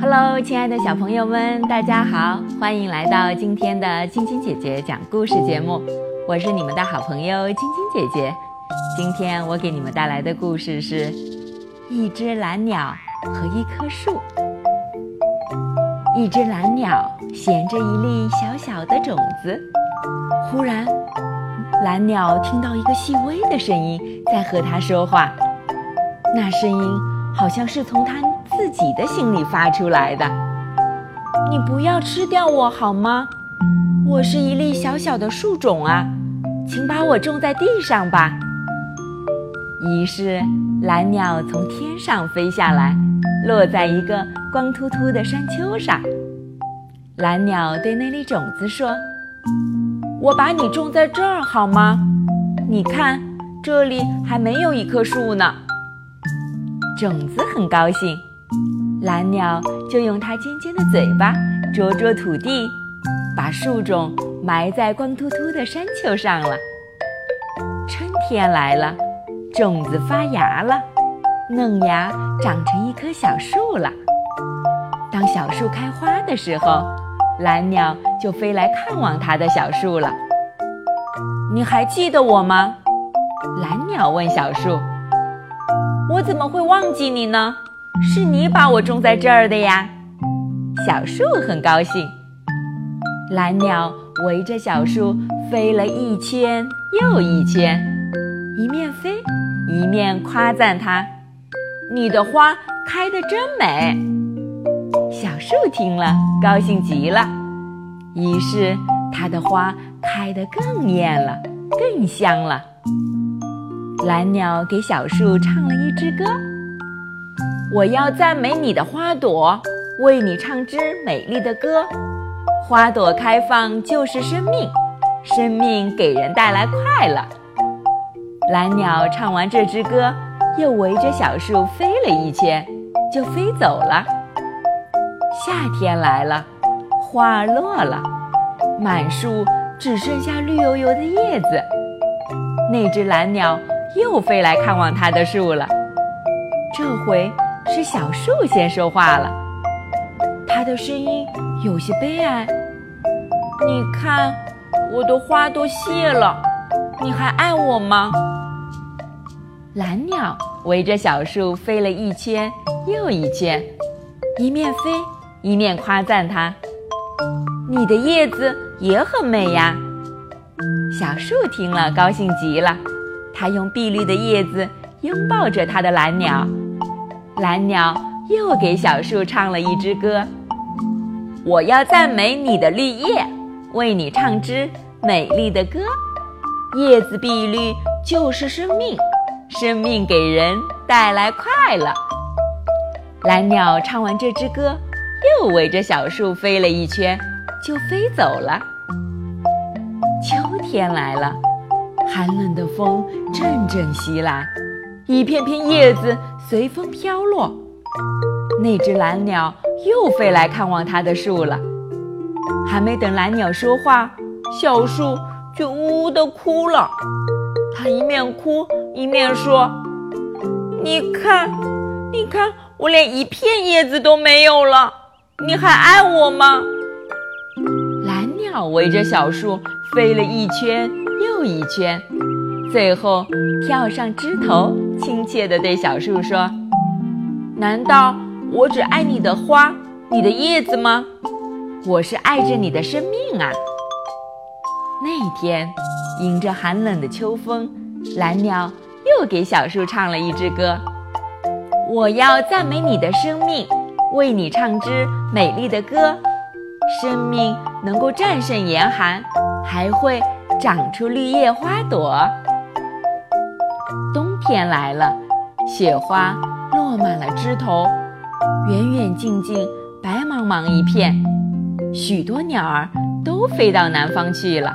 Hello，亲爱的小朋友们，大家好，欢迎来到今天的晶晶姐姐讲故事节目。我是你们的好朋友晶晶姐姐。今天我给你们带来的故事是一只蓝鸟和一棵树。一只蓝鸟衔着一粒小小的种子，忽然，蓝鸟听到一个细微的声音在和它说话，那声音好像是从它。自己的心里发出来的，你不要吃掉我好吗？我是一粒小小的树种啊，请把我种在地上吧。于是，蓝鸟从天上飞下来，落在一个光秃秃的山丘上。蓝鸟对那粒种子说：“我把你种在这儿好吗？你看，这里还没有一棵树呢。”种子很高兴。蓝鸟就用它尖尖的嘴巴啄啄土地，把树种埋在光秃秃的山丘上了。春天来了，种子发芽了，嫩芽长成一棵小树了。当小树开花的时候，蓝鸟就飞来看望它的小树了。你还记得我吗？蓝鸟问小树。我怎么会忘记你呢？是你把我种在这儿的呀，小树很高兴。蓝鸟围着小树飞了一圈又一圈，一面飞一面夸赞它：“你的花开得真美。”小树听了高兴极了，于是它的花开得更艳了，更香了。蓝鸟给小树唱了一支歌。我要赞美你的花朵，为你唱支美丽的歌。花朵开放就是生命，生命给人带来快乐。蓝鸟唱完这支歌，又围着小树飞了一圈，就飞走了。夏天来了，花儿落了，满树只剩下绿油油的叶子。那只蓝鸟又飞来看望它的树了，这回。是小树先说话了，它的声音有些悲哀。你看，我的花都谢了，你还爱我吗？蓝鸟围着小树飞了一圈又一圈，一面飞一面夸赞它：“你的叶子也很美呀。”小树听了高兴极了，它用碧绿的叶子拥抱着它的蓝鸟。蓝鸟又给小树唱了一支歌。我要赞美你的绿叶，为你唱支美丽的歌。叶子碧绿就是生命，生命给人带来快乐。蓝鸟唱完这支歌，又围着小树飞了一圈，就飞走了。秋天来了，寒冷的风阵阵袭来，一片片叶子。随风飘落，那只蓝鸟又飞来看望它的树了。还没等蓝鸟说话，小树就呜呜地哭了。它一面哭一面说：“你看，你看，我连一片叶子都没有了，你还爱我吗？”蓝鸟围着小树飞了一圈又一圈。最后，跳上枝头，亲切地对小树说：“难道我只爱你的花、你的叶子吗？我是爱着你的生命啊！”那一天，迎着寒冷的秋风，蓝鸟又给小树唱了一支歌：“我要赞美你的生命，为你唱支美丽的歌。生命能够战胜严寒，还会长出绿叶花朵。”冬天来了，雪花落满了枝头，远远近近，白茫茫一片。许多鸟儿都飞到南方去了。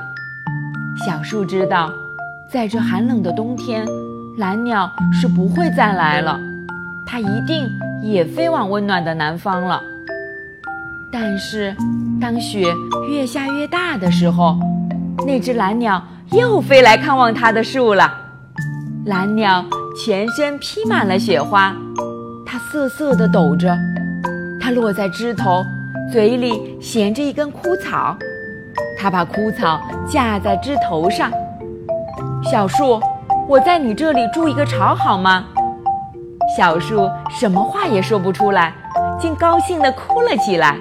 小树知道，在这寒冷的冬天，蓝鸟是不会再来了，它一定也飞往温暖的南方了。但是，当雪越下越大的时候，那只蓝鸟又飞来看望它的树了。蓝鸟全身披满了雪花，它瑟瑟地抖着，它落在枝头，嘴里衔着一根枯草。它把枯草架在枝头上。小树，我在你这里筑一个巢好吗？小树什么话也说不出来，竟高兴地哭了起来。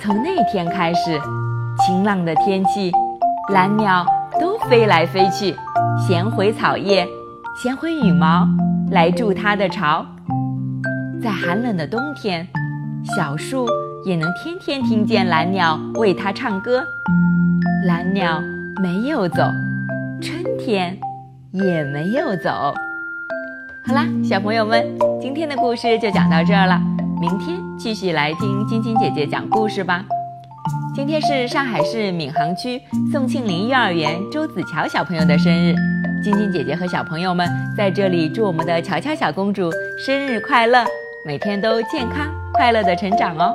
从那天开始，晴朗的天气，蓝鸟都飞来飞去，衔回草叶，衔回羽毛，来筑它的巢。在寒冷的冬天，小树也能天天听见蓝鸟为它唱歌。蓝鸟没有走，春天也没有走。好啦，小朋友们，今天的故事就讲到这儿了。明天继续来听晶晶姐姐讲故事吧。今天是上海市闵行区宋庆龄幼儿园周子乔小朋友的生日，晶晶姐姐和小朋友们在这里祝我们的乔乔小公主生日快乐，每天都健康快乐的成长哦。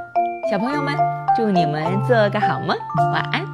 小朋友们，祝你们做个好梦，晚安。